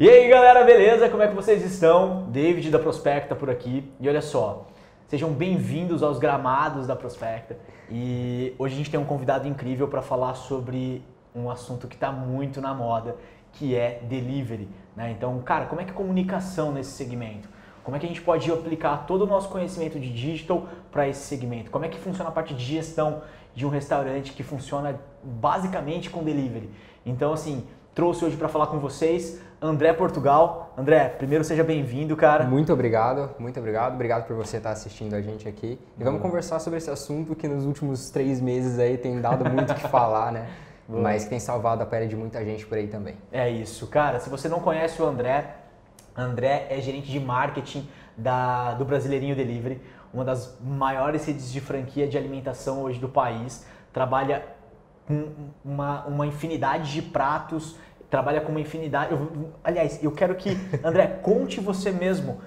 E aí galera, beleza? Como é que vocês estão? David da Prospecta por aqui. E olha só, sejam bem-vindos aos gramados da Prospecta. E hoje a gente tem um convidado incrível para falar sobre um assunto que está muito na moda, que é delivery. Né? Então, cara, como é que é comunicação nesse segmento? Como é que a gente pode aplicar todo o nosso conhecimento de digital para esse segmento? Como é que funciona a parte de gestão de um restaurante que funciona basicamente com delivery? Então, assim, trouxe hoje para falar com vocês André Portugal. André, primeiro seja bem-vindo, cara. Muito obrigado, muito obrigado. Obrigado por você estar assistindo a gente aqui. E vamos conversar sobre esse assunto que nos últimos três meses aí tem dado muito o que falar, né? Mas que tem salvado a pele de muita gente por aí também. É isso, cara. Se você não conhece o André, André é gerente de marketing da, do Brasileirinho Delivery, uma das maiores redes de franquia de alimentação hoje do país. Trabalha com uma, uma infinidade de pratos trabalha com uma infinidade. Eu, aliás, eu quero que, André, conte você mesmo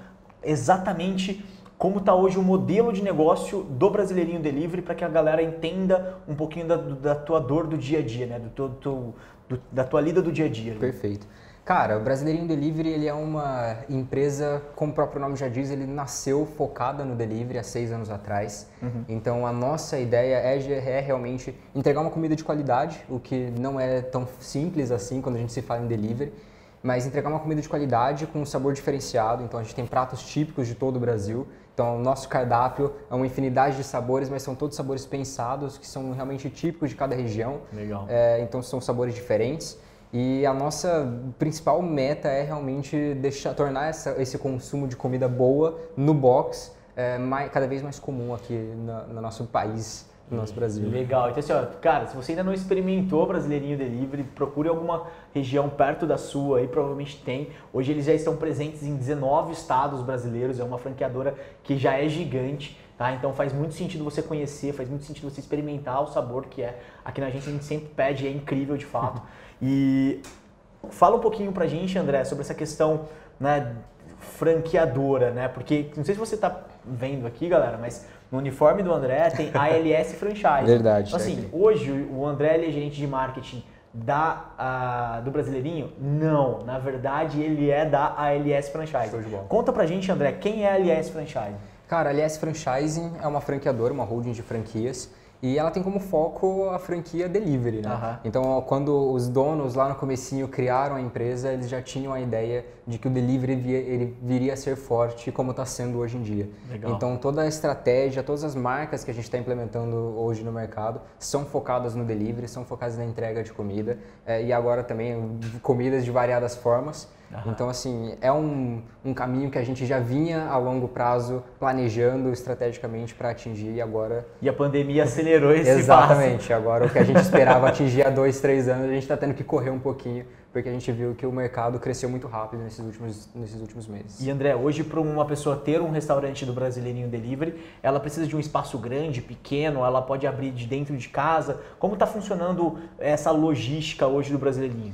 exatamente como está hoje o modelo de negócio do Brasileirinho Delivery para que a galera entenda um pouquinho da, da, tua dor do dia a dia, né? Do, do, do, da tua lida do dia a dia. Perfeito. Cara, o Brasileirinho Delivery ele é uma empresa, como o próprio nome já diz, ele nasceu focada no delivery há seis anos atrás. Uhum. Então a nossa ideia é, é, realmente entregar uma comida de qualidade, o que não é tão simples assim quando a gente se fala em delivery, mas entregar uma comida de qualidade com um sabor diferenciado. Então a gente tem pratos típicos de todo o Brasil. Então o nosso cardápio é uma infinidade de sabores, mas são todos sabores pensados, que são realmente típicos de cada região. Legal. É, então são sabores diferentes. E a nossa principal meta é realmente deixar, tornar essa, esse consumo de comida boa no box é, mais, cada vez mais comum aqui no, no nosso país, no nosso Brasil. Legal. Então, assim, ó, cara, se você ainda não experimentou Brasileirinho Delivery, procure alguma região perto da sua, aí provavelmente tem. Hoje eles já estão presentes em 19 estados brasileiros, é uma franqueadora que já é gigante. Tá? Então faz muito sentido você conhecer, faz muito sentido você experimentar o sabor que é. Aqui na gente a gente sempre pede, é incrível de fato. E fala um pouquinho pra gente, André, sobre essa questão né, franqueadora, né? Porque não sei se você tá vendo aqui, galera, mas no uniforme do André tem ALS Franchise. Verdade. Então, assim, é hoje o André ele é gerente de marketing da, uh, do Brasileirinho? Não, na verdade ele é da ALS Franchise. Conta pra gente, André, quem é a ALS Franchise? Cara, a ALS Franchising é uma franqueadora, uma holding de franquias e ela tem como foco a franquia delivery, né? Uhum. Então, quando os donos lá no comecinho criaram a empresa, eles já tinham a ideia de que o delivery via, ele viria a ser forte como está sendo hoje em dia. Legal. Então, toda a estratégia, todas as marcas que a gente está implementando hoje no mercado são focadas no delivery, são focadas na entrega de comida é, e agora também comidas de variadas formas. Uhum. Então, assim, é um, um caminho que a gente já vinha a longo prazo planejando estrategicamente para atingir e agora... E a pandemia acelerou esse Exatamente. Passo. Agora, o que a gente esperava atingir há dois, três anos, a gente está tendo que correr um pouquinho porque a gente viu que o mercado cresceu muito rápido nesses últimos, nesses últimos meses. E André, hoje para uma pessoa ter um restaurante do Brasileirinho Delivery, ela precisa de um espaço grande, pequeno, ela pode abrir de dentro de casa. Como está funcionando essa logística hoje do Brasileirinho?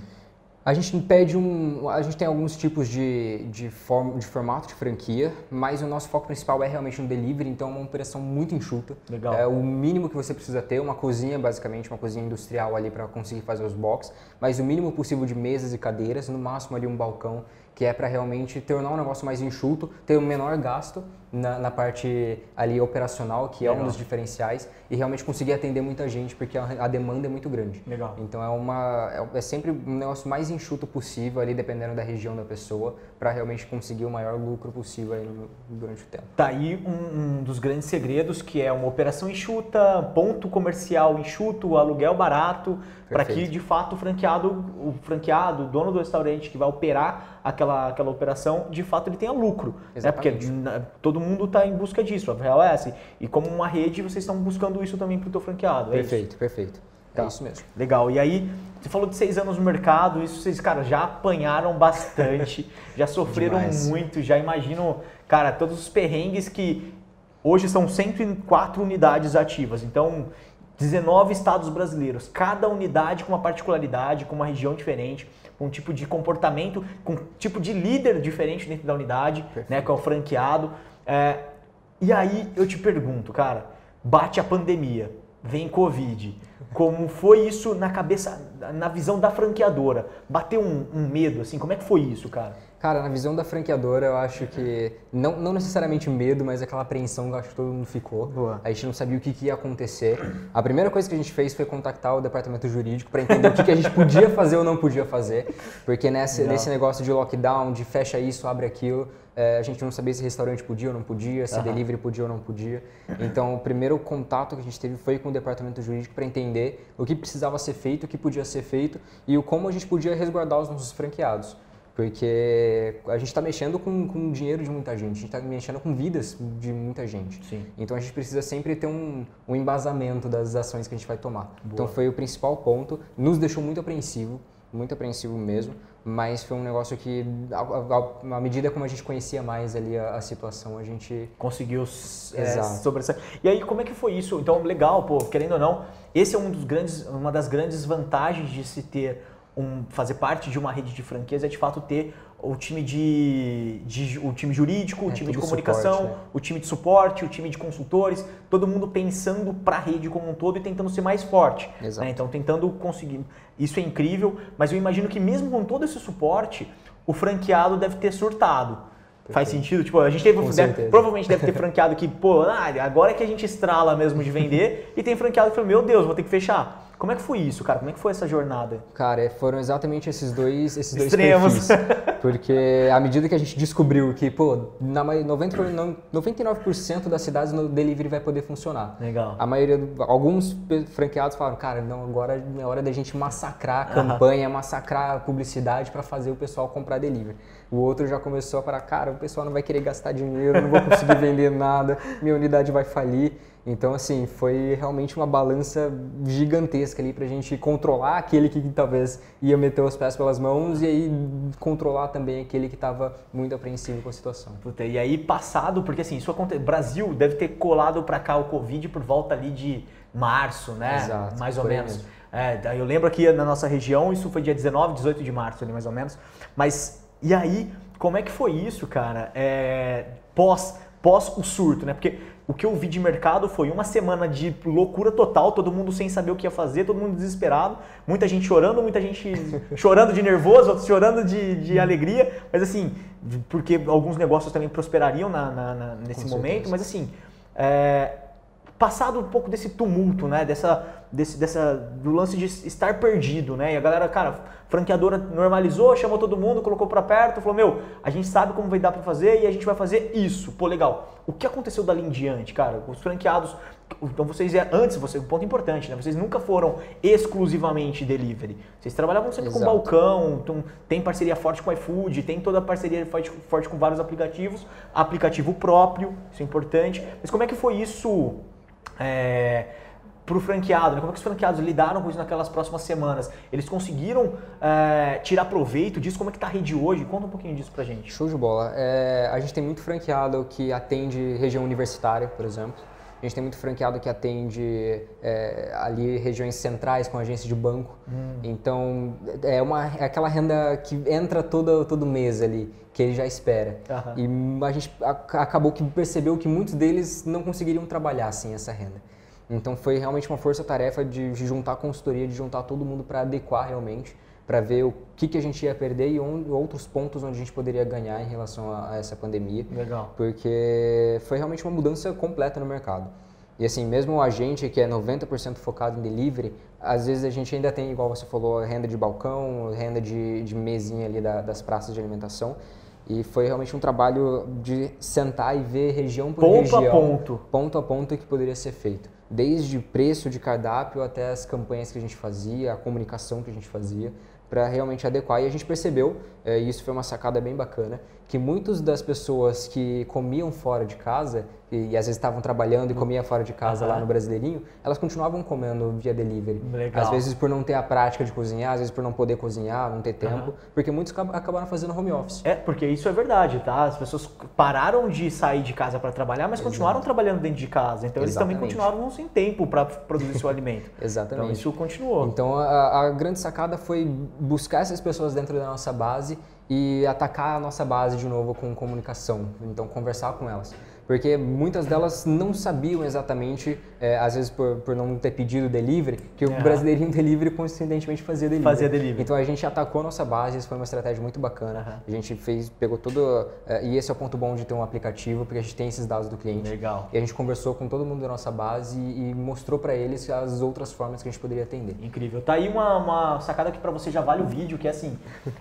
A gente pede um. A gente tem alguns tipos de, de, form, de formato de franquia, mas o nosso foco principal é realmente um delivery, então é uma operação muito enxuta. Legal. É o mínimo que você precisa ter, uma cozinha, basicamente, uma cozinha industrial ali para conseguir fazer os box, mas o mínimo possível de mesas e cadeiras, no máximo ali um balcão, que é para realmente tornar um negócio mais enxuto, ter um menor gasto na, na, parte ali operacional, que Legal. é um dos diferenciais, e realmente conseguir atender muita gente, porque a, a demanda é muito grande. Legal. Então é, uma, é, é, sempre um negócio mais enxuto possível ali, dependendo da região da pessoa, para realmente conseguir o maior lucro possível aí no, durante o tempo. Tá aí um, um, dos grandes segredos, que é uma operação enxuta, ponto comercial enxuto, aluguel barato, para que de fato o franqueado, o franqueado, o dono do restaurante que vai operar aquela, aquela operação, de fato ele tenha lucro. Exatamente. Né? Porque todo mundo está em busca disso, a real é essa. E como uma rede, vocês estão buscando isso também para o teu franqueado, é Perfeito, perfeito. Tá. É isso mesmo. Legal. E aí, você falou de seis anos no mercado, isso vocês, cara, já apanharam bastante, já sofreram Demais. muito, já imagino, cara, todos os perrengues que hoje são 104 unidades ativas. Então, 19 estados brasileiros, cada unidade com uma particularidade, com uma região diferente, com um tipo de comportamento, com um tipo de líder diferente dentro da unidade, Perfeito. né, que é o franqueado. É, e aí eu te pergunto, cara, bate a pandemia, vem Covid. como foi isso na cabeça, na visão da franqueadora? Bateu um, um medo, assim, como é que foi isso, cara? Cara, na visão da franqueadora, eu acho que não, não necessariamente medo, mas aquela apreensão que eu acho que todo mundo ficou. Boa. A gente não sabia o que, que, ia acontecer. A primeira coisa que a gente fez foi contactar o departamento jurídico para entender o que, que, a gente podia fazer ou não podia fazer. Porque nesse, nesse negócio de lockdown, de fecha isso, abre aquilo, é, a gente não sabia se restaurante podia ou não podia, se uhum. delivery podia ou não podia. Então, o primeiro contato que a gente teve foi com o departamento jurídico para entender o que precisava ser feito, o que podia ser feito e o como a gente podia resguardar os nossos franqueados. Porque a gente está mexendo com, com o dinheiro de muita gente, a gente está mexendo com vidas de muita gente. Sim. Então a gente precisa sempre ter um, um embasamento das ações que a gente vai tomar. Boa. Então foi o principal ponto, nos deixou muito apreensivo, muito apreensivo mesmo, mas foi um negócio que, à medida como a gente conhecia mais ali a, a situação, a gente... Conseguiu é, sobressair. E aí, como é que foi isso? Então, legal, pô, querendo ou não, esse é um dos grandes, uma das grandes vantagens de se ter um, fazer parte de uma rede de franquias é de fato ter o time de, de o time jurídico, é, o time de comunicação, suporte, né? o time de suporte, o time de consultores, todo mundo pensando para a rede como um todo e tentando ser mais forte. Né? Então tentando conseguir. Isso é incrível, mas eu imagino que mesmo com todo esse suporte, o franqueado deve ter surtado. Faz sentido? Tipo, a gente teve, deve, provavelmente deve ter franqueado que, pô, ah, agora é que a gente estrala mesmo de vender, e tem franqueado que falou, meu Deus, vou ter que fechar. Como é que foi isso, cara? Como é que foi essa jornada? Cara, foram exatamente esses dois, esses dois Extremos. perfis. Porque à medida que a gente descobriu que, pô, na 90, 99% das cidades no delivery vai poder funcionar. Legal. A maioria, alguns franqueados falaram, cara, não, agora é hora da gente massacrar a campanha, massacrar a publicidade para fazer o pessoal comprar delivery. O outro já começou a falar, cara, o pessoal não vai querer gastar dinheiro, não vou conseguir vender nada, minha unidade vai falir. Então, assim, foi realmente uma balança gigantesca ali para a gente controlar aquele que talvez ia meter os pés pelas mãos e aí controlar também aquele que estava muito apreensivo com a situação. Puta, e aí passado, porque assim, isso acontece, Brasil deve ter colado para cá o Covid por volta ali de março, né? Exato, mais ou menos. É, eu lembro aqui na nossa região, isso foi dia 19, 18 de março ali mais ou menos. Mas e aí, como é que foi isso, cara? É, pós, pós o surto, né? Porque o que eu vi de mercado foi uma semana de loucura total, todo mundo sem saber o que ia fazer, todo mundo desesperado, muita gente chorando, muita gente chorando de nervoso, outros chorando de, de alegria, mas assim, porque alguns negócios também prosperariam na, na, na nesse Com momento, certeza. mas assim, é, passado um pouco desse tumulto, né, dessa, desse, dessa, do lance de estar perdido, né, e a galera, cara, franqueadora normalizou, chamou todo mundo, colocou para perto, falou: Meu, a gente sabe como vai dar para fazer e a gente vai fazer isso. Pô, legal. O que aconteceu dali em diante, cara? Os franqueados. Então vocês, antes, você, um ponto importante, né? Vocês nunca foram exclusivamente delivery. Vocês trabalhavam sempre Exato. com balcão, então, tem parceria forte com o iFood, tem toda a parceria forte, forte com vários aplicativos, aplicativo próprio, isso é importante. Mas como é que foi isso? É, para o franqueado, né? como é que os franqueados lidaram com isso naquelas próximas semanas? Eles conseguiram é, tirar proveito disso? Como é que está a rede hoje? Conta um pouquinho disso para gente. Show de bola. É, a gente tem muito franqueado que atende região universitária, por exemplo. A gente tem muito franqueado que atende é, ali regiões centrais com agência de banco. Hum. Então, é, uma, é aquela renda que entra todo, todo mês ali, que ele já espera. Uhum. E a gente acabou que percebeu que muitos deles não conseguiriam trabalhar sem essa renda. Então foi realmente uma força-tarefa de juntar a consultoria, de juntar todo mundo para adequar realmente, para ver o que, que a gente ia perder e onde, outros pontos onde a gente poderia ganhar em relação a, a essa pandemia. Legal. Porque foi realmente uma mudança completa no mercado. E assim, mesmo a gente que é 90% focado em delivery, às vezes a gente ainda tem, igual você falou, renda de balcão, renda de, de mesinha ali da, das praças de alimentação. E foi realmente um trabalho de sentar e ver região por ponto região. Ponto a ponto. Ponto a ponto que poderia ser feito desde preço de cardápio até as campanhas que a gente fazia, a comunicação que a gente fazia, para realmente adequar. E a gente percebeu, e isso foi uma sacada bem bacana, que muitas das pessoas que comiam fora de casa e, e às vezes estavam trabalhando e comiam fora de casa uhum. lá no Brasileirinho, elas continuavam comendo via delivery. Legal. Às vezes por não ter a prática de cozinhar, às vezes por não poder cozinhar, não ter tempo, uhum. porque muitos acabaram fazendo home office. É, porque isso é verdade, tá? As pessoas pararam de sair de casa para trabalhar, mas Exato. continuaram trabalhando dentro de casa. Então eles Exatamente. também continuaram sem tempo para produzir seu alimento. Exatamente. Então isso continuou. Então a, a grande sacada foi buscar essas pessoas dentro da nossa base e atacar a nossa base de novo com comunicação, então conversar com elas. Porque muitas delas não sabiam exatamente, é, às vezes por, por não ter pedido delivery, que o brasileirinho delivery coincidentemente fazia delivery. Fazia delivery. Então a gente atacou a nossa base, isso foi uma estratégia muito bacana. Uhum. A gente fez, pegou todo, é, e esse é o ponto bom de ter um aplicativo, porque a gente tem esses dados do cliente. Legal. E a gente conversou com todo mundo da nossa base e, e mostrou para eles as outras formas que a gente poderia atender. Incrível. Tá aí uma, uma sacada que para você já vale o vídeo, que é assim,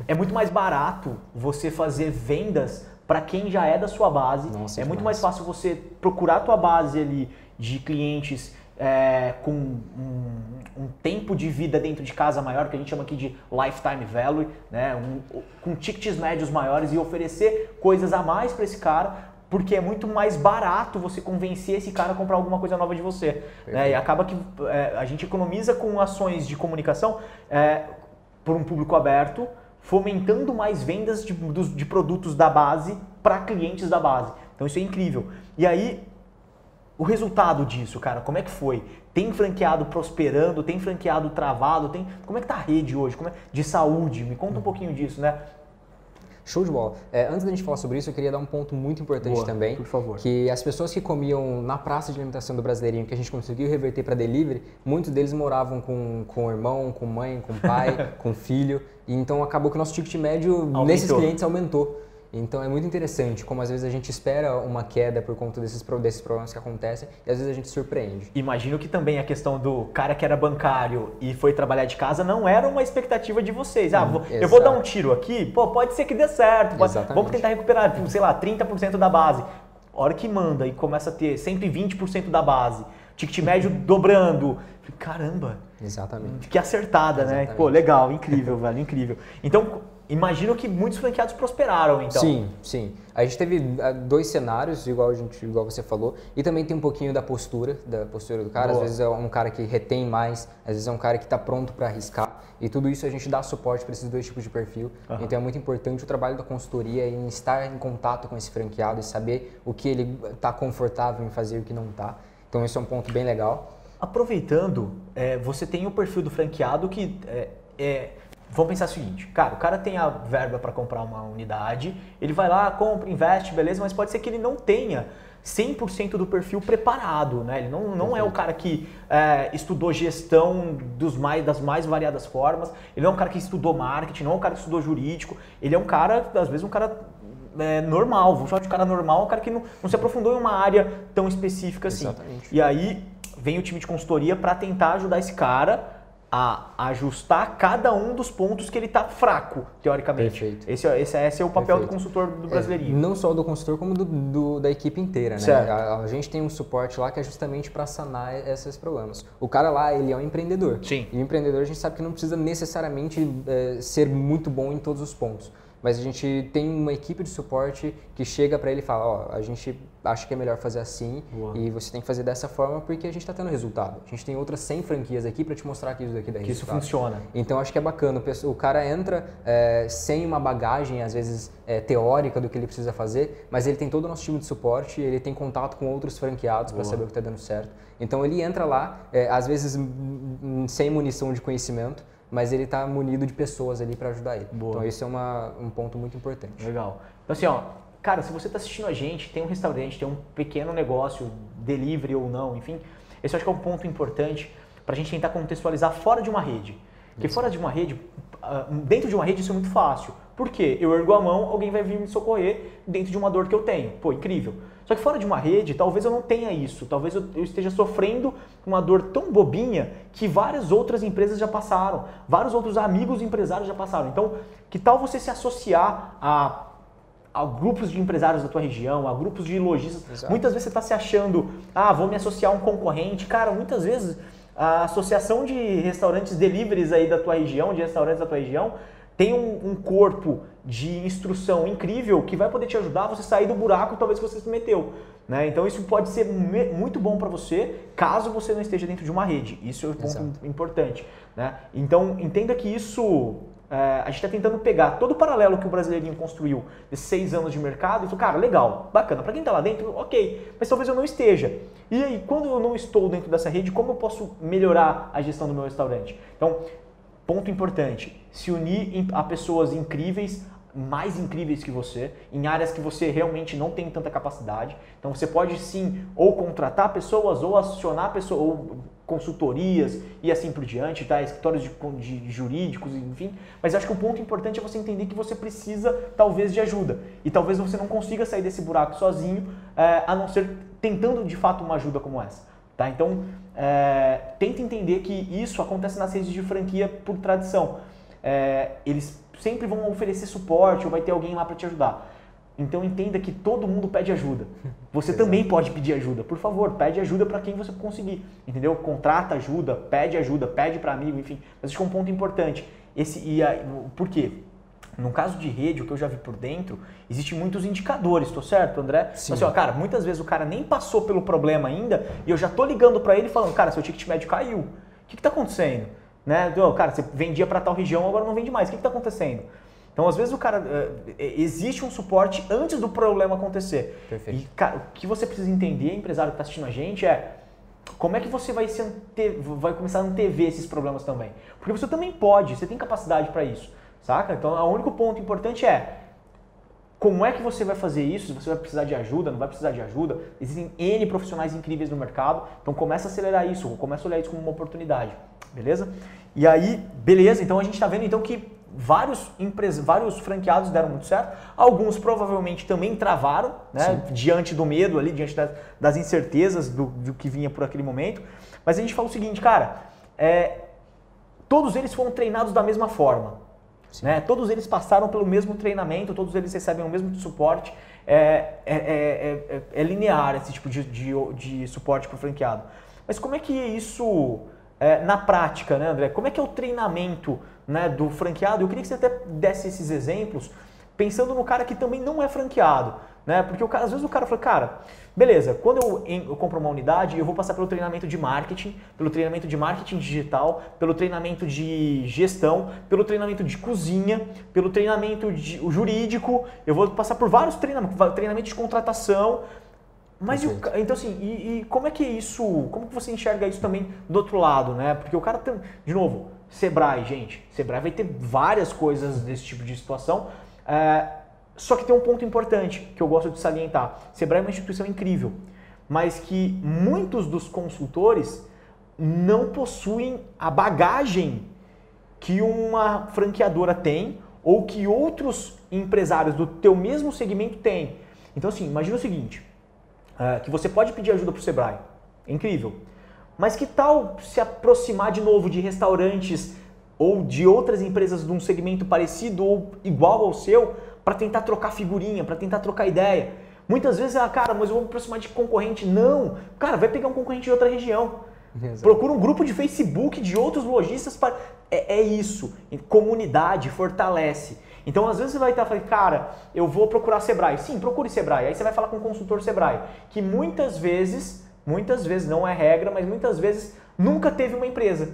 é muito mais barato você fazer vendas para quem já é da sua base. Nossa, é muito mais fácil você procurar a tua base ali de clientes é, com um, um, tempo de vida dentro de casa maior, que a gente chama aqui de lifetime value, né? Um, com tickets médios maiores e oferecer coisas a mais para esse cara, porque é muito mais barato você convencer esse cara a comprar alguma coisa nova de você. Né? E acaba que é, a gente economiza com ações de comunicação é, por um público aberto, fomentando mais vendas de, de produtos da base para clientes da base. Então isso é incrível. E aí, o resultado disso, cara, como é que foi? Tem franqueado prosperando, tem franqueado travado, tem. Como é que tá a rede hoje? Como é... De saúde? Me conta um pouquinho disso, né? Show de bola. É, antes da gente falar sobre isso, eu queria dar um ponto muito importante Boa, também. Por favor. Que as pessoas que comiam na praça de alimentação do Brasileirinho, que a gente conseguiu reverter para delivery, muitos deles moravam com, com irmão, com mãe, com pai, com filho. E então acabou que o nosso ticket médio aumentou. nesses clientes aumentou. Então é muito interessante como às vezes a gente espera uma queda por conta desses, desses problemas que acontecem e às vezes a gente surpreende. Imagino que também a questão do cara que era bancário e foi trabalhar de casa não era uma expectativa de vocês. Ah, hum, eu vou dar um tiro aqui, pô, pode ser que dê certo, pode, vamos tentar recuperar, sei lá, 30% da base. A hora que manda e começa a ter 120% da base, ticket médio dobrando, caramba. Exatamente. Que acertada, Exatamente. né? Pô, legal, incrível, velho, incrível. Então, imagino que muitos franqueados prosperaram, então. Sim, sim. A gente teve ah, dois cenários, igual, a gente, igual você falou, e também tem um pouquinho da postura, da postura do cara. Boa. Às vezes é um cara que retém mais, às vezes é um cara que está pronto para arriscar. E tudo isso a gente dá suporte para esses dois tipos de perfil. Uhum. Então é muito importante o trabalho da consultoria em estar em contato com esse franqueado e saber o que ele está confortável em fazer e o que não está. Então esse é um ponto bem legal. Aproveitando, é, você tem o perfil do franqueado que é, é Vamos pensar o seguinte, cara, o cara tem a verba para comprar uma unidade, ele vai lá, compra, investe, beleza, mas pode ser que ele não tenha 100% do perfil preparado, né? Ele não, não é o cara que é, estudou gestão dos mais, das mais variadas formas, ele não é um cara que estudou marketing, não é um cara que estudou jurídico, ele é um cara, às vezes um cara é, normal, vamos chamar de cara normal, um cara que não, não se aprofundou em uma área tão específica assim. Exatamente. E aí vem o time de consultoria para tentar ajudar esse cara a ajustar cada um dos pontos que ele está fraco, teoricamente. Perfeito. Esse, é, esse, é, esse é o papel Perfeito. do consultor do brasileirinho. É, não só do consultor, como do, do, da equipe inteira, né? A, a, gente tem um suporte lá que é justamente para sanar esses problemas. O cara lá, ele é um empreendedor. Sim. E o empreendedor, a gente sabe que não precisa necessariamente é, ser muito bom em todos os pontos mas a gente tem uma equipe de suporte que chega para ele e fala, ó, oh, a gente acha que é melhor fazer assim Boa. e você tem que fazer dessa forma porque a gente está tendo resultado. A gente tem outras 100 franquias aqui para te mostrar que isso daqui dá que resultado. isso funciona. Então acho que é bacana. O cara entra é, sem uma bagagem, às vezes, é, teórica do que ele precisa fazer, mas ele tem todo o nosso time de suporte, ele tem contato com outros franqueados para saber o que está dando certo. Então ele entra lá, é, às vezes sem munição de conhecimento, mas ele está munido de pessoas ali para ajudar ele. Boa. Então esse é uma, um ponto muito importante. Legal. Então assim, ó, cara, se você está assistindo a gente, tem um restaurante, tem um pequeno negócio, delivery ou não, enfim, esse eu acho que é um ponto importante para a gente tentar contextualizar fora de uma rede. Porque fora de uma rede, ah, dentro de uma rede isso é muito fácil. Por quê? Eu ergo a mão, alguém vai vir me socorrer dentro de uma dor que eu tenho. Pô, incrível. Só que fora de uma rede, talvez eu não tenha isso. Talvez eu, esteja sofrendo uma dor tão bobinha que várias outras empresas já passaram. Vários outros amigos empresários já passaram. Então, que tal você se associar a, a grupos de empresários da tua região, a grupos de lojistas? Exato. Muitas vezes você está se achando, ah, vou me associar a um concorrente. Cara, muitas vezes a associação de restaurantes deliveries aí da tua região, de restaurantes da tua região, tem um, um, corpo de instrução incrível que vai poder te ajudar a você sair do buraco talvez que você se meteu. Né? Então isso pode ser muito bom para você caso você não esteja dentro de uma rede. Isso é um ponto Exato. importante. Né? Então entenda que isso é, a gente está tentando pegar todo o paralelo que o brasileirinho construiu de seis anos de mercado e falou, cara, legal, bacana, para quem está lá dentro, ok, mas talvez eu não esteja. E aí, quando eu não estou dentro dessa rede, como eu posso melhorar a gestão do meu restaurante? Então, ponto importante, se unir a pessoas incríveis mais incríveis que você, em áreas que você realmente não tem tanta capacidade. Então você pode sim ou contratar pessoas ou acionar pessoas ou consultorias e assim por diante, tá? escritórios de, de, jurídicos, enfim. Mas acho que o ponto importante é você entender que você precisa talvez de ajuda e talvez você não consiga sair desse buraco sozinho, é, a não ser tentando de fato uma ajuda como essa. Tá? Então, é, tenta entender que isso acontece nas redes de franquia por tradição. É, eles sempre vão oferecer suporte ou vai ter alguém lá para te ajudar. Então entenda que todo mundo pede ajuda. Você também pode pedir ajuda. Por favor, pede ajuda para quem você conseguir. Entendeu? Contrata ajuda, pede ajuda, pede para amigo, enfim. Mas acho que é um ponto importante. Esse, e a, por quê? No caso de rede, o que eu já vi por dentro, existem muitos indicadores, tô certo, André? Sim. Então, assim, ó, cara, muitas vezes o cara nem passou pelo problema ainda e eu já tô ligando para ele falando, cara, seu ticket médio caiu. O que, que tá acontecendo? Né? Cara, você vendia para tal região, agora não vende mais. O que está acontecendo? Então, às vezes, o cara. Uh, existe um suporte antes do problema acontecer. Perfeito. E cara, o que você precisa entender, empresário que está assistindo a gente, é como é que você vai, se ante... vai começar a antever esses problemas também? Porque você também pode, você tem capacidade para isso. Saca? Então, o único ponto importante é como é que você vai fazer isso? Se você vai precisar de ajuda, não vai precisar de ajuda? Existem N profissionais incríveis no mercado, então começa a acelerar isso, começa a olhar isso como uma oportunidade, beleza? E aí, beleza, então a gente está vendo então que vários, empresas, vários franqueados deram muito certo, alguns provavelmente também travaram, né, diante do medo ali, diante das, das incertezas do, do, que vinha por aquele momento, mas a gente fala o seguinte, cara, é, todos eles foram treinados da mesma forma, né? Todos eles passaram pelo mesmo treinamento, todos eles recebem o mesmo suporte. É, é, é, é linear esse tipo de, de, de suporte para o franqueado. Mas como é que isso, na prática, né, André? Como é que é o treinamento né, do franqueado? Eu queria que você até desse esses exemplos, pensando no cara que também não é franqueado. Né? Porque o cara, às vezes o cara fala, cara, beleza, quando eu, eu, compro uma unidade, eu vou passar pelo treinamento de marketing, pelo treinamento de marketing digital, pelo treinamento de gestão, pelo treinamento de cozinha, pelo treinamento de, o jurídico, eu vou passar por vários treinamentos, treinamento de contratação. Mas eu, então assim, e, e, como é que é isso, como que você enxerga isso também do outro lado, né? Porque o cara tem, de novo, Sebrae, gente, Sebrae vai ter várias coisas desse tipo de situação. É, só que tem um ponto importante que eu gosto de salientar. Sebrae é uma instituição incrível, mas que muitos dos consultores não possuem a bagagem que uma franqueadora tem ou que outros empresários do teu mesmo segmento têm. Então assim, imagina o seguinte, uh, que você pode pedir ajuda para o Sebrae, é incrível, mas que tal se aproximar de novo de restaurantes ou de outras empresas de um segmento parecido ou igual ao seu para tentar trocar figurinha, para tentar trocar ideia. Muitas vezes, ah, cara, mas eu vou me aproximar de concorrente. Não, cara, vai pegar um concorrente de outra região. Exato. Procura um grupo de Facebook de outros lojistas para. É, é, isso. Comunidade fortalece. Então, às vezes você vai estar falando, cara, eu vou procurar Sebrae. Sim, procure Sebrae. Aí você vai falar com o consultor Sebrae, que muitas vezes, muitas vezes, não é regra, mas muitas vezes nunca teve uma empresa.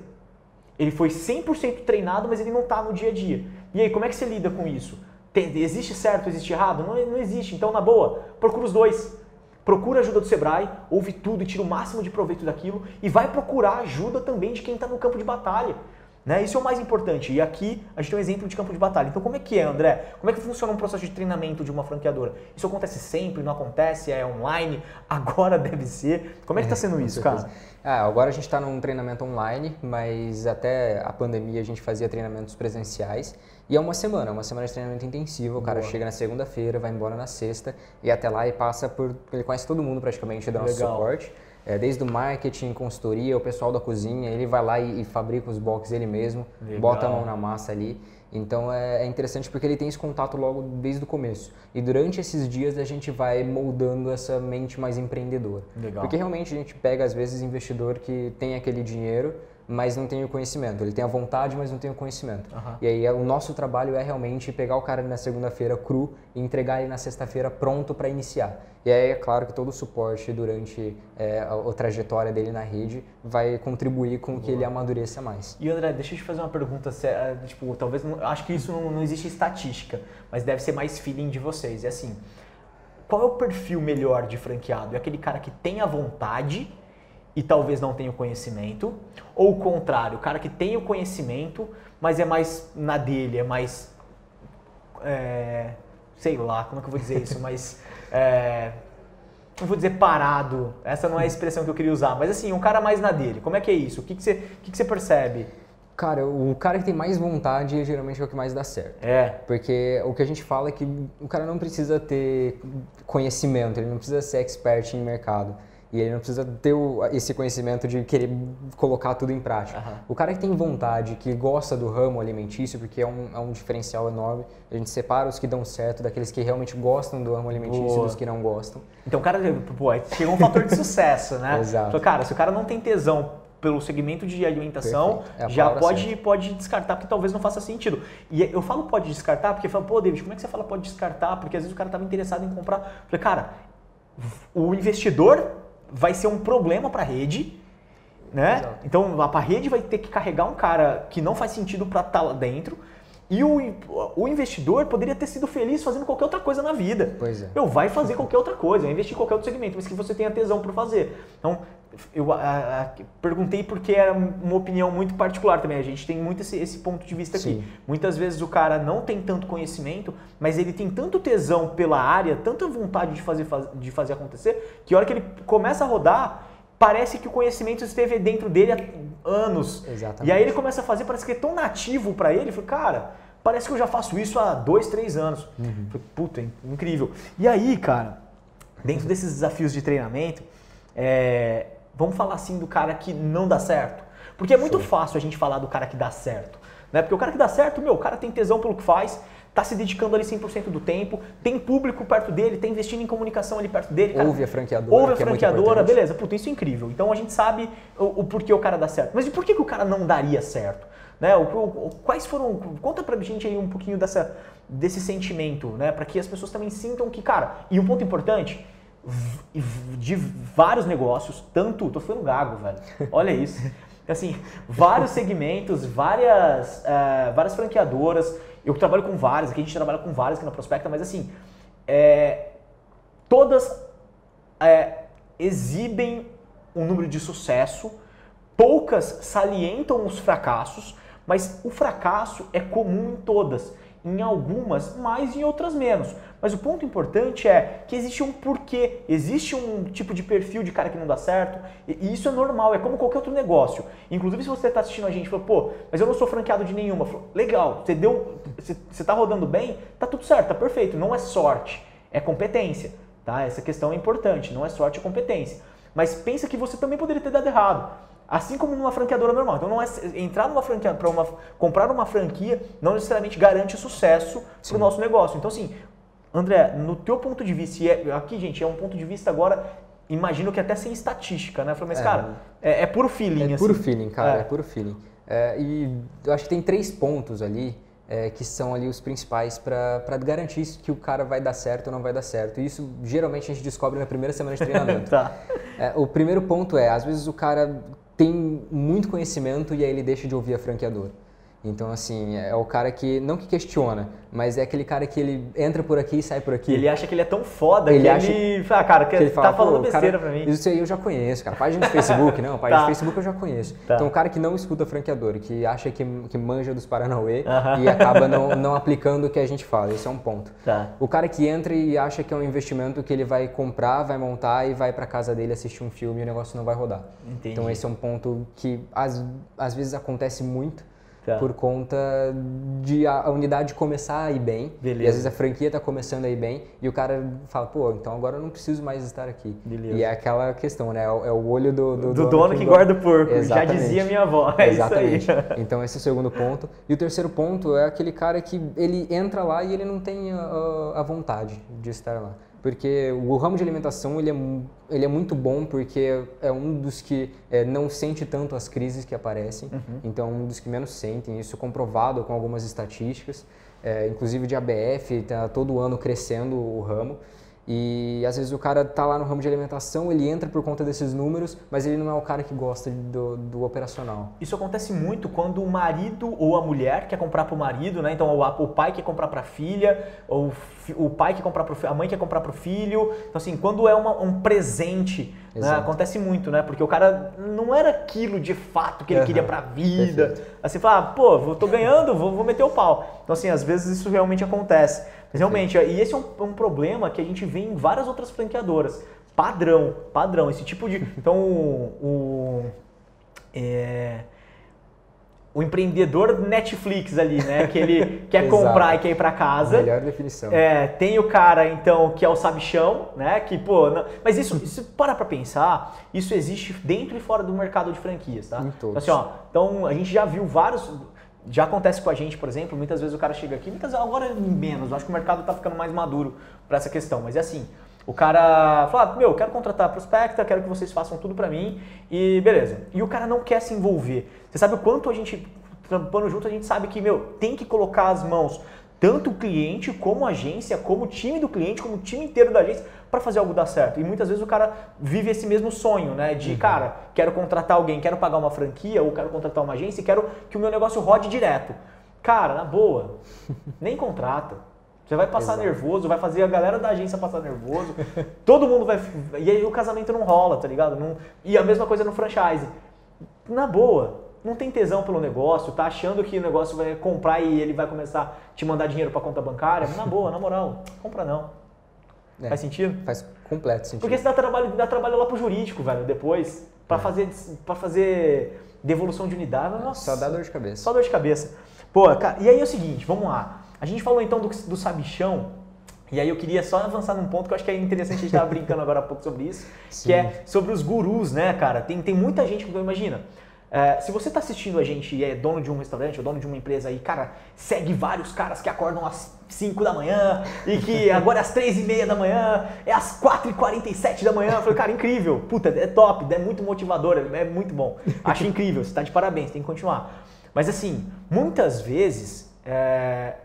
Ele foi 100% treinado, mas ele não está no dia a dia. E aí, como é que você lida com isso? Tem, existe certo, existe errado? Não, não existe. Então, na boa, procura os dois. Procura ajuda do Sebrae, ouve tudo e tira o máximo de proveito daquilo e vai procurar ajuda também de quem está no campo de batalha. Né? Isso é o mais importante. E aqui a gente tem um exemplo de campo de batalha. Então, como é que é, André? Como é que funciona um processo de treinamento de uma franqueadora? Isso acontece sempre? Não acontece? É online? Agora deve ser. Como é que está sendo isso, cara? Ah, agora a gente está num treinamento online, mas até a pandemia a gente fazia treinamentos presenciais. E é uma semana, é uma semana de treinamento intensivo. O cara Boa. chega na segunda-feira, vai embora na sexta e até lá e passa por. Ele conhece todo mundo praticamente dando suporte. É, desde o marketing, consultoria, o pessoal da cozinha, ele vai lá e, e fabrica os boxes ele mesmo, Legal. bota a mão na massa ali. Então é, é, interessante porque ele tem esse contato logo desde o começo. E durante esses dias a gente vai moldando essa mente mais empreendedora. Legal. Porque realmente a gente pega às vezes investidor que tem aquele dinheiro, mas não tem o conhecimento. Ele tem a vontade, mas não tem o conhecimento. Uhum. E aí o nosso trabalho é realmente pegar o cara na segunda-feira cru e entregar ele na sexta-feira pronto para iniciar. E aí é claro que todo o suporte durante é, a, a, trajetória dele na rede vai contribuir com Boa. que ele amadureça mais. E André, deixa eu te fazer uma pergunta, é, tipo, talvez, acho que isso não, não existe estatística, mas deve ser mais feeling de vocês. É assim, qual é o perfil melhor de franqueado? É aquele cara que tem a vontade e talvez não tenha o conhecimento, ou o contrário, o cara que tem o conhecimento, mas é mais na dele, é mais é, sei lá, como é que eu vou dizer isso, mas é, não vou dizer parado, essa não é a expressão que eu queria usar, mas assim, um cara mais na dele, como é que é isso? O que, que, você, o que, que você percebe? Cara, o cara que tem mais vontade geralmente é o que mais dá certo. É. Porque o que a gente fala é que o cara não precisa ter conhecimento, ele não precisa ser expert em mercado. E ele não precisa ter o, esse conhecimento de querer colocar tudo em prática. Uhum. O cara que tem vontade, que gosta do ramo alimentício, porque é um, é um diferencial enorme, a gente separa os que dão certo daqueles que realmente gostam do ramo alimentício Boa. dos que não gostam. Então, o cara, pô, chegou um fator de sucesso, né? Exato. Então, cara, se o cara não tem tesão pelo segmento de alimentação, é já pode, pode descartar, porque talvez não faça sentido. E eu falo pode descartar, porque falo, pô, David, como é que você fala pode descartar? Porque às vezes o cara estava interessado em comprar. Eu falei, cara, o investidor vai ser um problema para a rede, né? Exato. Então a rede vai ter que carregar um cara que não faz sentido para estar tá lá dentro. E o, o investidor poderia ter sido feliz fazendo qualquer outra coisa na vida. Pois é. Eu vai fazer qualquer outra coisa, investir em qualquer outro segmento, mas que você tenha tesão por fazer. Então, eu a, a, perguntei porque era uma opinião muito particular também. A gente tem muito esse, esse ponto de vista Sim. aqui. Muitas vezes o cara não tem tanto conhecimento, mas ele tem tanto tesão pela área, tanta vontade de fazer, de fazer acontecer, que a hora que ele começa a rodar, parece que o conhecimento esteve dentro dele há anos. Exatamente. E aí ele começa a fazer, parece que é tão nativo para ele. Falei, cara, parece que eu já faço isso há dois, três anos. Uhum. Falei, puta, incrível. E aí, cara, dentro desses desafios de treinamento, é, vamos falar assim do cara que não dá certo. Porque é muito Sim. fácil a gente falar do cara que dá certo. Né? Porque o cara que dá certo, meu, o cara tem tesão pelo que faz, tá se dedicando ali 100% do tempo, tem público perto dele, tá investindo em comunicação ali perto dele. Cara, ouve a franqueadora. Ouve a é franqueadora, é beleza. Puta, isso é incrível. Então a gente sabe o, o porquê o cara dá certo. Mas e por que, que o cara não daria certo? Né? O, o, quais foram. Conta pra gente aí um pouquinho dessa, desse sentimento, né? Para que as pessoas também sintam que, cara, e um ponto importante, de vários negócios, tanto. Tô ficando gago, velho. Olha isso. Assim, vários segmentos, várias, uh, várias franqueadoras. Eu trabalho com várias, aqui a gente trabalha com várias aqui na Prospecta, mas assim, é, todas é, exibem um número de sucesso, poucas salientam os fracassos, mas o fracasso é comum em todas, em algumas mais e em outras menos. Mas o ponto importante é que existe um porquê, existe um tipo de perfil de cara que não dá certo, e isso é normal, é como qualquer outro negócio. Inclusive, se você está assistindo a gente e falou, pô, mas eu não sou franqueado de nenhuma, falou, legal, você deu, você está rodando bem, tá tudo certo, tá perfeito, não é sorte, é competência, tá? Essa questão é importante, não é sorte, é competência. Mas pensa que você também poderia ter dado errado. Assim como numa franqueadora normal. Então não é entrar numa franquia para uma comprar uma franquia não necessariamente garante sucesso para o nosso negócio. Então assim, André, no teu ponto de vista, e é, aqui gente é um ponto de vista agora, imagino que até sem estatística, né? Mas é, cara, é, é, puro feeling. É assim. puro feeling, cara, é, é puro feeling. É, e eu acho que tem três pontos ali é, que são ali os principais para garantir que o cara vai dar certo ou não vai dar certo. E isso geralmente a gente descobre na primeira semana de treinamento. tá. o primeiro ponto é, às vezes o cara tem muito conhecimento e aí ele deixa de ouvir a franqueadora. Então, assim, é o cara que, não que questiona, mas é aquele cara que ele entra por aqui e sai por aqui. Ele acha que ele é tão foda ele que acha ele... Ah, cara, que, que ele tá fala, falando besteira cara, pra mim. Isso aí eu já conheço, cara. Página do Facebook, não, página tá. do Facebook eu já conheço. Tá. Então, o cara que não escuta franqueador, que acha que, que manja dos Paranauê uh -huh. e acaba não, não aplicando o que a gente fala. Esse é um ponto. Tá. O cara que entra e acha que é um investimento que ele vai comprar, vai montar e vai pra casa dele assistir um filme e o negócio não vai rodar. Entendi. Então, esse é um ponto que às, às vezes acontece muito Tá. por conta de a, unidade começar a ir bem. Beleza. E às vezes a franquia está começando a ir bem e o cara fala, pô, então agora eu não preciso mais estar aqui. Beleza. E é aquela questão, né? É o, é o olho do, do, do dono, dono, que, guarda o porco. Exatamente. Já dizia minha avó. É Exatamente. Então esse é o segundo ponto. E o terceiro ponto é aquele cara que ele entra lá e ele não tem a, a vontade de estar lá porque o ramo de alimentação ele é, ele é muito bom porque é um dos que é, não sente tanto as crises que aparecem, uhum. então é um dos que menos sentem, isso comprovado com algumas estatísticas, é, inclusive de ABF, está todo ano crescendo o ramo, E às vezes o cara tá lá no ramo de alimentação, ele entra por conta desses números, mas ele não é o cara que gosta do, do operacional. Isso acontece muito quando o marido ou a mulher quer comprar para o marido, né? Então o, pai quer comprar para a filha, ou o pai quer comprar para a mãe quer comprar para o filho. Então assim, quando é uma, um presente, né? acontece muito, né? Porque o cara não era aquilo de fato que ele uhum. queria para a vida. Perfeito. Assim, fala, ah, pô, tô ganhando, vou, vou meter o pau. Então assim, às vezes isso realmente acontece. Mas realmente, e esse é um, um, problema que a gente vê em várias outras franqueadoras. Padrão, padrão. Esse tipo de. Então, o. o é, o empreendedor Netflix ali, né? Que ele quer comprar e quer ir para casa. Melhor definição. É, tem o cara, então, que é o sabichão, né? Que, pô, não... mas isso, isso, para pra pensar, isso existe dentro e fora do mercado de franquias, tá? Em todos. Então, assim, ó, então a gente já viu vários já acontece com a gente, por exemplo, muitas vezes o cara chega aqui, muitas agora menos, eu acho que o mercado está ficando mais maduro para essa questão, mas é assim, o cara fala, meu, quero contratar Prospecta, quero que vocês façam tudo para mim e beleza. E o cara não quer se envolver. Você sabe o quanto a gente, trampando junto, a gente sabe que, meu, tem que colocar as mãos tanto o cliente, como a agência, como o time do cliente, como o time inteiro da agência, para fazer algo dar certo. E muitas vezes o cara vive esse mesmo sonho, né? De, uhum. cara, quero contratar alguém, quero pagar uma franquia, ou quero contratar uma agência e quero que o meu negócio rode direto. Cara, na boa, nem contrata. Você vai passar Exato. nervoso, vai fazer a galera da agência passar nervoso, todo mundo vai. E aí o casamento não rola, tá ligado? Não... E a mesma coisa no franchise. Na boa, não tem tesão pelo negócio, tá achando que o negócio vai comprar e ele vai começar a te mandar dinheiro para conta bancária, na boa, na moral, compra não. É, faz sentido? Faz completo sentido. Porque você dá trabalho, dá trabalho lá pro jurídico, velho, depois, para é. fazer para fazer devolução de unidade, nossa. Só dá dor de cabeça. Só dor de cabeça. Pô, cara, e aí é o seguinte, vamos lá. A gente falou então do, do sabichão, e aí eu queria só avançar num ponto que eu acho que é interessante, a gente estava brincando agora há pouco sobre isso, Sim. que é sobre os gurus, né, cara? Tem, tem muita gente que imagina. É, se você está assistindo a gente e é dono de um restaurante ou dono de uma empresa aí, cara, segue vários caras que acordam às 5 da manhã e que agora é às 3 e meia da manhã, é às 4 e 47 da manhã. Eu falei, cara, incrível, puta, é top, é muito motivador, é muito bom. Acho incrível, você está de parabéns, tem que continuar. Mas assim, muitas vezes é,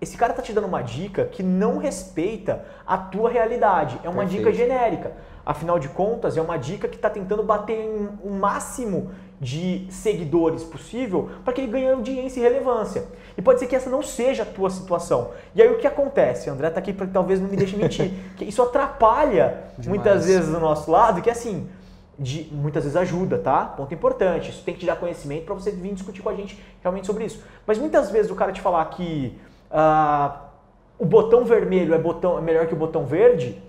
esse cara tá te dando uma dica que não respeita a tua realidade. É uma Perfeito. dica genérica. Afinal de contas, é uma dica que está tentando bater em o máximo de seguidores possível para que ele ganhe audiência e relevância. E pode ser que essa não seja a tua situação. E aí o que acontece? André está aqui para talvez não me deixe mentir, que isso atrapalha Demais. muitas vezes do nosso lado, que é assim, de, muitas vezes ajuda, tá? Ponto importante. Isso tem que te dar conhecimento para você vir discutir com a gente realmente sobre isso. Mas muitas vezes o cara te falar que uh, o botão vermelho é, botão, é melhor que o botão verde,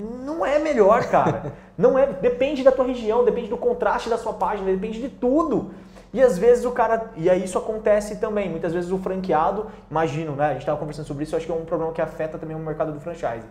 não é melhor, cara. Não é, depende da tua região, depende do contraste da sua página, depende de tudo. E às vezes o cara, e aí isso acontece também, muitas vezes o franqueado, imagino, né? A gente estava conversando sobre isso, acho que é um problema que afeta também o mercado do franchise.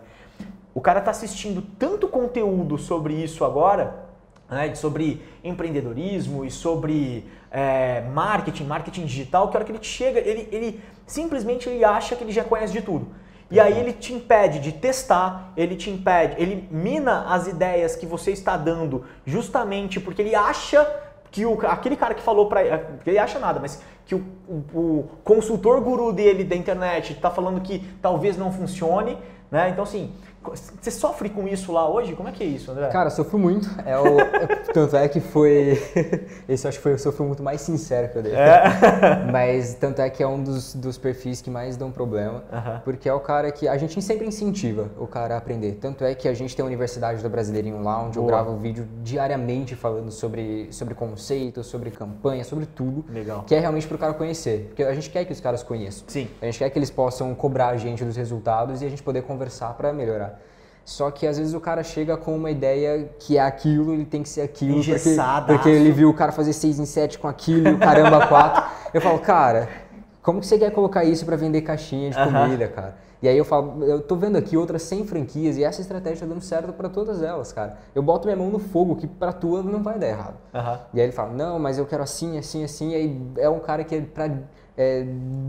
O cara está assistindo tanto conteúdo sobre isso agora, né, sobre empreendedorismo e sobre é, marketing, marketing digital, que a hora que ele chega, ele, ele simplesmente ele acha que ele já conhece de tudo. E aí ele te impede de testar, ele te impede, ele mina as ideias que você está dando, justamente porque ele acha que o, aquele cara que falou para ele acha nada, mas que o, o, o consultor guru dele da internet está falando que talvez não funcione, né? Então assim, você sofre com isso lá hoje? Como é que é isso, André? Cara, sofro muito. É o, é, tanto é que foi. Esse acho que foi o sofrimento mais sincero que eu dei. É. Mas tanto é que é um dos, dos perfis que mais dão problema. Uh -huh. Porque é o cara que. A gente sempre incentiva o cara a aprender. Tanto é que a gente tem a Universidade do Brasileirinho lá, onde Boa. eu gravo vídeo diariamente falando sobre, sobre conceitos, sobre campanha, sobre tudo. Legal. Que é realmente para o cara conhecer. Porque a gente quer que os caras conheçam. Sim. A gente quer que eles possam cobrar a gente dos resultados e a gente poder conversar para melhorar. Só que às vezes o cara chega com uma ideia que é aquilo, ele tem que ser aquilo. Porque, porque ele viu o cara fazer 6 em 7 com aquilo e o caramba 4. eu falo, cara, como que você quer colocar isso para vender caixinha de comida, cara? E aí eu falo, eu tô vendo aqui outras 100 franquias e essa estratégia tá dando certo para todas elas, cara. Eu boto minha mão no fogo que para tua não vai dar errado. Uhum. E aí ele fala, não, mas eu quero assim, assim, assim. E aí é um cara que é pra é,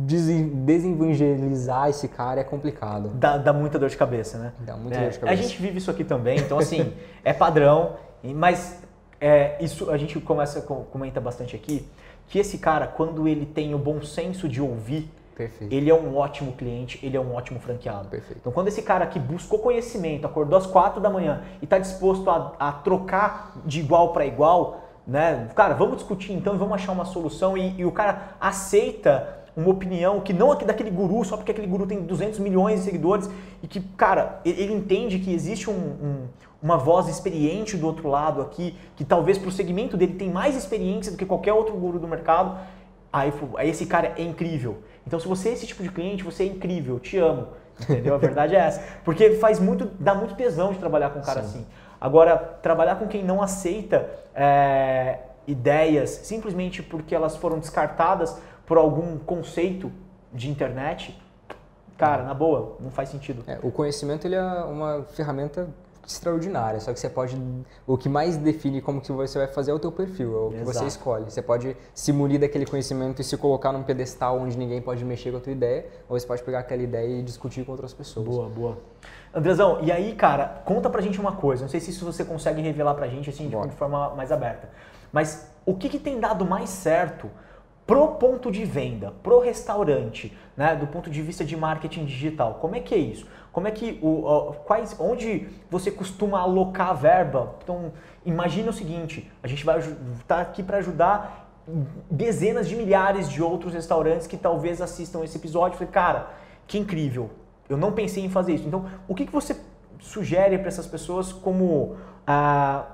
desevangelizar esse cara é complicado. Dá, dá muita dor de cabeça, né? Dá muita é, dor de cabeça. A gente vive isso aqui também, então assim, é padrão, mas é, isso a gente começa comenta bastante aqui, que esse cara, quando ele tem o bom senso de ouvir, Perfeito. ele é um ótimo cliente, ele é um ótimo franqueado. Perfeito. Então, quando esse cara que buscou conhecimento, acordou às quatro da manhã e está disposto a, a, trocar de igual para igual, né? Cara, vamos discutir então e vamos achar uma solução e, e o cara aceita uma opinião que não é daquele guru, só porque aquele guru tem 200 milhões de seguidores e que, cara, ele entende que existe um, um, uma voz experiente do outro lado aqui, que talvez para o segmento dele tem mais experiência do que qualquer outro guru do mercado, aí, aí esse cara é incrível. Então, se você é esse tipo de cliente, você é incrível, te amo. Entendeu? A verdade é essa. Porque faz muito, dá muito tesão de trabalhar com um cara Sim. assim. Agora, trabalhar com quem não aceita é, ideias simplesmente porque elas foram descartadas por algum conceito de internet, cara, na boa, não faz sentido. É, o conhecimento ele é uma ferramenta extraordinária, só que você pode o que mais define como que você vai fazer é o teu perfil, é o que Exato. você escolhe. Você pode se munir daquele conhecimento e se colocar num pedestal onde ninguém pode mexer com a tua ideia, ou você pode pegar aquela ideia e discutir com outras pessoas. Boa, boa. Andrezão, e aí, cara, conta pra gente uma coisa, não sei se isso você consegue revelar pra gente assim de, de forma mais aberta. Mas o que, que tem dado mais certo pro ponto de venda, pro restaurante, né, do ponto de vista de marketing digital, como é que é isso? Como é que o, quais, onde você costuma alocar a verba? Então, imagina o seguinte: a gente vai estar tá aqui para ajudar dezenas de milhares de outros restaurantes que talvez assistam esse episódio. Falei, cara, que incrível! Eu não pensei em fazer isso. Então, o que, que você sugere para essas pessoas como a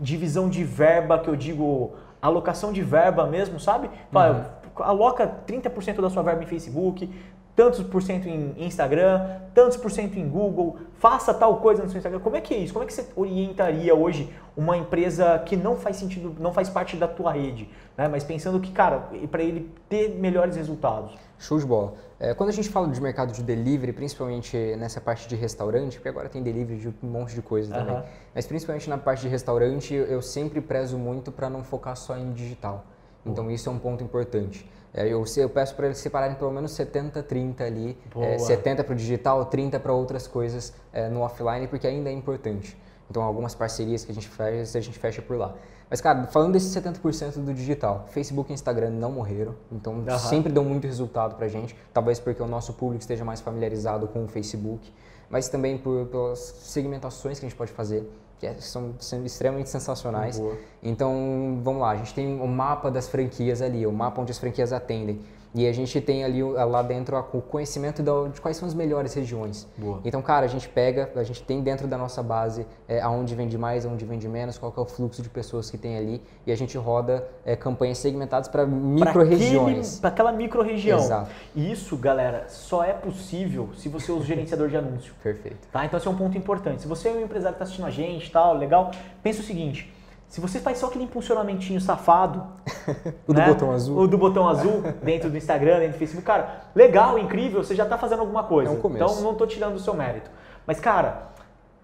divisão de verba que eu digo alocação de verba mesmo, sabe? Uhum. aloca 30% da sua verba em Facebook, tantos por cento em Instagram, tantos por cento em Google, faça tal coisa no seu Instagram. Como é que é isso? Como é que você orientaria hoje uma empresa que não faz sentido, não faz parte da tua rede, né? mas pensando que, cara, para ele ter melhores resultados? Show de bola. É, quando a gente fala de mercado de delivery, principalmente nessa parte de restaurante, porque agora tem delivery de um monte de coisa também, mas principalmente na parte de restaurante, eu sempre prezo muito para não focar só em digital. Então isso é um ponto importante. É, eu, eu peço para eles separarem pelo menos 70, 30 ali, é, 70 para o digital, 30 para outras coisas é, no offline, porque ainda é importante. Então, algumas parcerias que a gente fecha, a gente fecha por lá. Mas, cara, falando desses 70% do digital, Facebook e Instagram não morreram, então uhum. sempre dão muito resultado pra gente. Talvez porque o nosso público esteja mais familiarizado com o Facebook, mas também por, pelas segmentações que a gente pode fazer, que é, são, são extremamente sensacionais. Boa. Então, vamos lá, a gente tem o mapa das franquias ali, o mapa onde as franquias atendem. E a gente tem ali lá dentro o conhecimento de quais são as melhores regiões. Boa. Então, cara, a gente pega, a gente tem dentro da nossa base é, aonde vende mais, aonde vende menos, qual é o fluxo de pessoas que tem ali. E a gente roda é, campanhas segmentadas para micro-regiões. Para aquela micro-região. Exato. E isso, galera, só é possível se você usa o gerenciador de anúncio. Perfeito. Tá? Então, esse é um ponto importante. Se você é um empresário que está assistindo a gente tal, legal, pensa o seguinte se você faz só aquele impulsionamentinho safado, o né? do botão azul, o do botão azul dentro do Instagram, dentro do Facebook, cara, legal, incrível, você já está fazendo alguma coisa. É um começo. Então não estou tirando o seu mérito. Mas cara,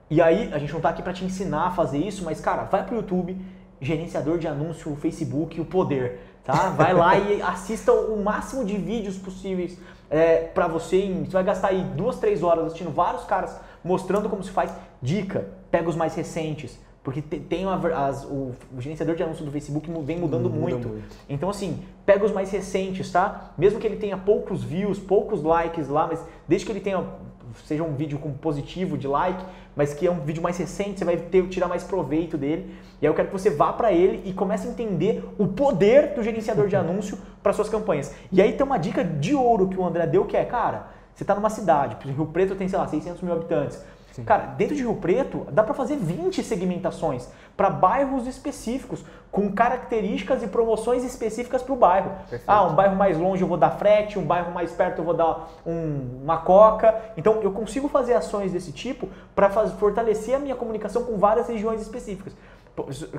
e aí a gente não está aqui para te ensinar a fazer isso, mas cara, vai pro YouTube, gerenciador de anúncio, o Facebook, o poder, tá? Vai lá e assista o máximo de vídeos possíveis é, para você. Você vai gastar aí duas, três horas assistindo vários caras mostrando como se faz. Dica, pega os mais recentes porque tem uma, as, o, o, gerenciador de anúncios do Facebook vem mudando Muda muito. muito. Então, assim, pega os mais recentes, tá? Mesmo que ele tenha poucos views, poucos likes lá, mas desde que ele tenha, seja um vídeo com positivo de like, mas que é um vídeo mais recente, você vai ter, tirar mais proveito dele. E aí eu quero que você vá para ele e comece a entender o poder do gerenciador de anúncio para suas campanhas. E aí tem uma dica de ouro que o André deu, que é, cara, você está numa cidade, Rio Preto tem, sei lá, 600 mil habitantes. Sim. Cara, dentro de Rio Preto, dá para fazer 20 segmentações para bairros específicos, com características e promoções específicas para o bairro. Perfeito. Ah, um bairro mais longe eu vou dar frete, um bairro mais perto eu vou dar um, uma coca. Então, eu consigo fazer ações desse tipo para fortalecer a minha comunicação com várias regiões específicas.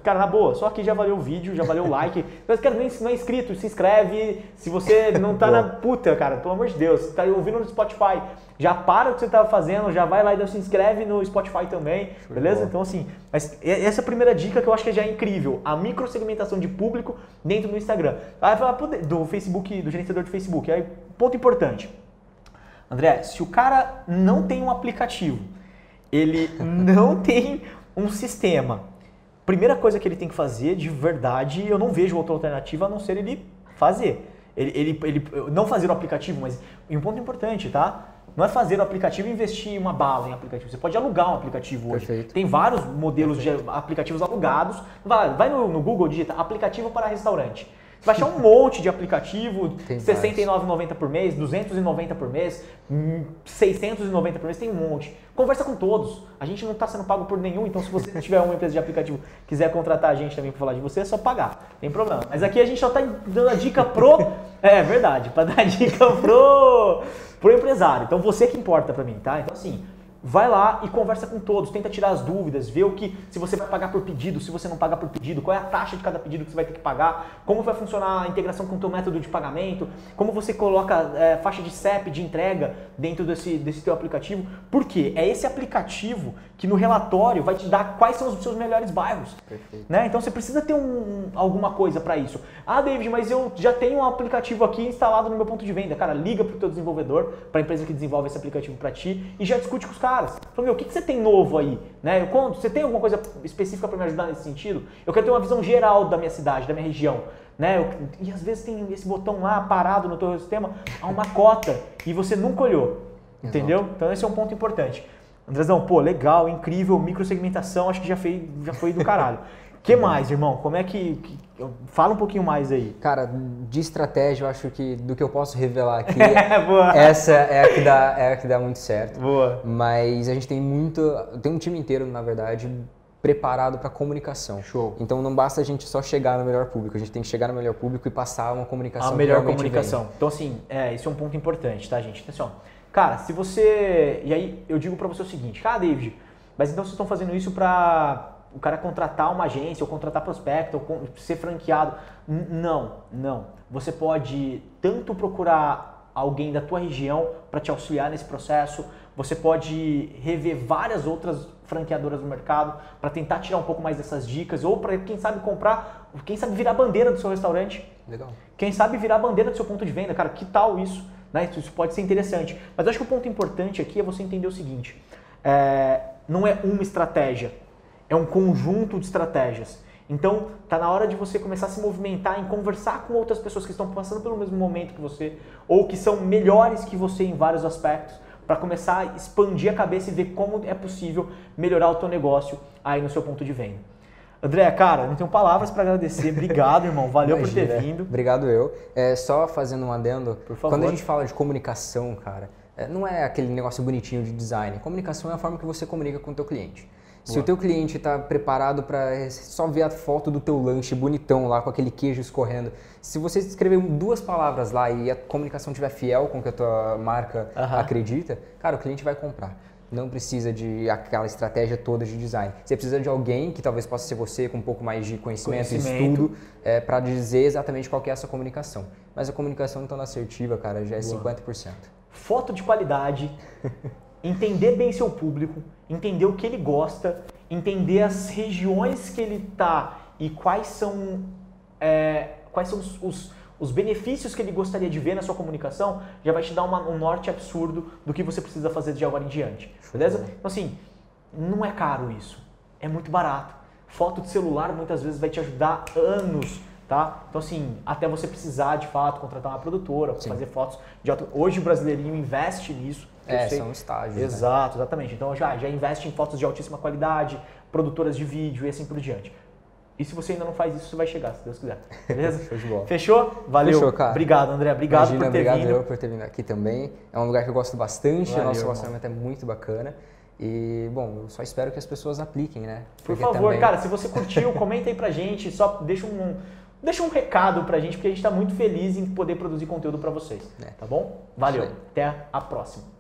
Cara, na boa, só aqui já valeu o vídeo, já valeu o like. Mas, cara, não é inscrito, se inscreve. Se você não tá na puta, cara, pelo amor de Deus, tá ouvindo no Spotify, já para o que você tá fazendo, já vai lá e se inscreve no Spotify também, beleza? Então, assim, mas essa é a primeira dica que eu acho que já é incrível. A microsegmentação de público dentro do Instagram. Aí falar do Facebook, do gerenciador de Facebook. Aí, ponto importante. André, se o cara não tem um aplicativo, ele não tem um sistema, primeira coisa que ele tem que fazer, de verdade, eu não vejo outra alternativa a não ser ele fazer. ele, ele, ele não fazer o aplicativo, mas um ponto importante, tá? Não é fazer o aplicativo e investir uma bala em aplicativo. Você pode alugar um aplicativo hoje. Perfeito. Tem vários modelos Perfeito. de aplicativos alugados. Vai, vai no, no Google, digita aplicativo para restaurante. Você vai achar um monte de aplicativo, R$ 69,90 por mês, 290 por mês, 690 hum, por mês, tem um monte. Conversa com todos. A gente não está sendo pago por nenhum, então se você tiver uma empresa de aplicativo quiser contratar a gente também para falar de você, é só pagar. Tem problema. Mas aqui a gente só está dando a dica pro. É verdade, para dar a dica pro, pro empresário. Então você que importa para mim, tá? Então assim, vai lá e conversa com todos, tenta tirar as dúvidas, vê o que se você vai pagar por pedido, se você não pagar por pedido, qual é a taxa de cada pedido que você vai ter que pagar, como vai funcionar a integração com o teu método de pagamento, como você coloca é, faixa de CEP de entrega dentro desse, desse teu aplicativo. Por quê? É esse aplicativo que no relatório vai te dar quais são os seus melhores bairros. Né? Então você precisa ter um, alguma coisa para isso. Ah, David, mas eu já tenho um aplicativo aqui instalado no meu ponto de venda. Cara, liga para o teu desenvolvedor, para a empresa que desenvolve esse aplicativo para ti e já discute com os caras. Fala, meu, o que, que você tem novo aí? Né? Eu conto, você tem alguma coisa específica para me ajudar nesse sentido? Eu quero ter uma visão geral da minha cidade, da minha região. Né? Eu, e às vezes tem esse botão lá parado no teu sistema, há uma cota e você nunca olhou. Entendeu? Então esse é um ponto importante. Andrezão, pô, legal, incrível, microsegmentação, acho que já foi, já foi do caralho. que mais, irmão? Como é que, que, Fala um pouquinho mais aí. Cara, de estratégia, eu acho que do que eu posso revelar aqui, essa é a, que dá, é a que dá muito certo. Boa. Mas a gente tem muito. Tem um time inteiro, na verdade, preparado para comunicação. Show. Então não basta a gente só chegar no melhor público, a gente tem que chegar no melhor público e passar uma comunicação. A melhor comunicação. Vem. Então, assim, é, esse é um ponto importante, tá, gente? Atenção. Cara, se você. E aí eu digo para você o seguinte, cara, David, mas então vocês estão fazendo isso para o cara contratar uma agência, ou contratar prospecto, ou ser franqueado. Não, não. Você pode tanto procurar alguém da tua região para te auxiliar nesse processo, você pode rever várias outras franqueadoras no mercado para tentar tirar um pouco mais dessas dicas, ou para quem sabe comprar, quem sabe virar bandeira do seu restaurante. Legal. Quem sabe virar bandeira do seu ponto de venda, cara, que tal isso? Né? Isso pode ser interessante. Mas eu acho que o ponto importante aqui é você entender o seguinte: é, não é uma estratégia, é um conjunto de estratégias. Então, tá na hora de você começar a se movimentar em conversar com outras pessoas que estão passando pelo mesmo momento que você ou que são melhores que você em vários aspectos, para começar a expandir a cabeça e ver como é possível melhorar o teu negócio aí no seu ponto de venda. André, cara, não tenho palavras para agradecer. Obrigado, irmão. Valeu Imagina. por ter vindo. Obrigado eu. É, só fazendo um adendo, por favor. quando a gente fala de comunicação, cara, é, não é aquele negócio bonitinho de design. Comunicação é a forma que você comunica com o teu cliente. Se Boa. o teu cliente está preparado para só ver a foto do teu lanche bonitão lá com aquele queijo escorrendo, se você escrever duas palavras lá e a comunicação estiver fiel com o que a tua marca uh -huh. acredita, cara, o cliente vai comprar não precisa de aquela estratégia toda de design. Você precisa de alguém que talvez possa ser você com um pouco mais de conhecimento, e estudo, é, para dizer exatamente qual é essa comunicação. Mas a comunicação então assertiva, cara, já é Boa. 50%. Foto de qualidade, entender bem seu público, entender o que ele gosta, entender as regiões que ele está e quais são, é, quais são os, os os benefícios que ele gostaria de ver na sua comunicação, já vai te dar uma, um norte absurdo do que você precisa fazer de agora em diante. Beleza? Então, assim, não é caro isso. É muito barato. Foto de celular muitas vezes vai te ajudar anos, tá? Então, assim, até você precisar de fato contratar uma produtora para fazer fotos de alto. Hoje o brasileirinho investe nisso. É, são estágios. Né? Exato, né? exatamente. Então já, já investe em fotos de altíssima qualidade, produtoras de vídeo e assim por diante. E se você ainda não faz isso, você vai chegar, se Deus quiser. Beleza? Fechou? Valeu. Fechou, cara. Obrigado, André. Obrigado Imagina, por ter obrigado vindo. eu por ter vindo aqui também. É um lugar que eu gosto bastante, Valeu, o nosso relacionamento é muito bacana. E, bom, eu só espero que as pessoas apliquem, né? Por favor, também... cara, se você curtiu, comenta aí pra gente, só deixa um, deixa um recado pra gente, porque a gente tá muito feliz em poder produzir conteúdo pra vocês. É. Tá bom? Valeu. Até a próxima.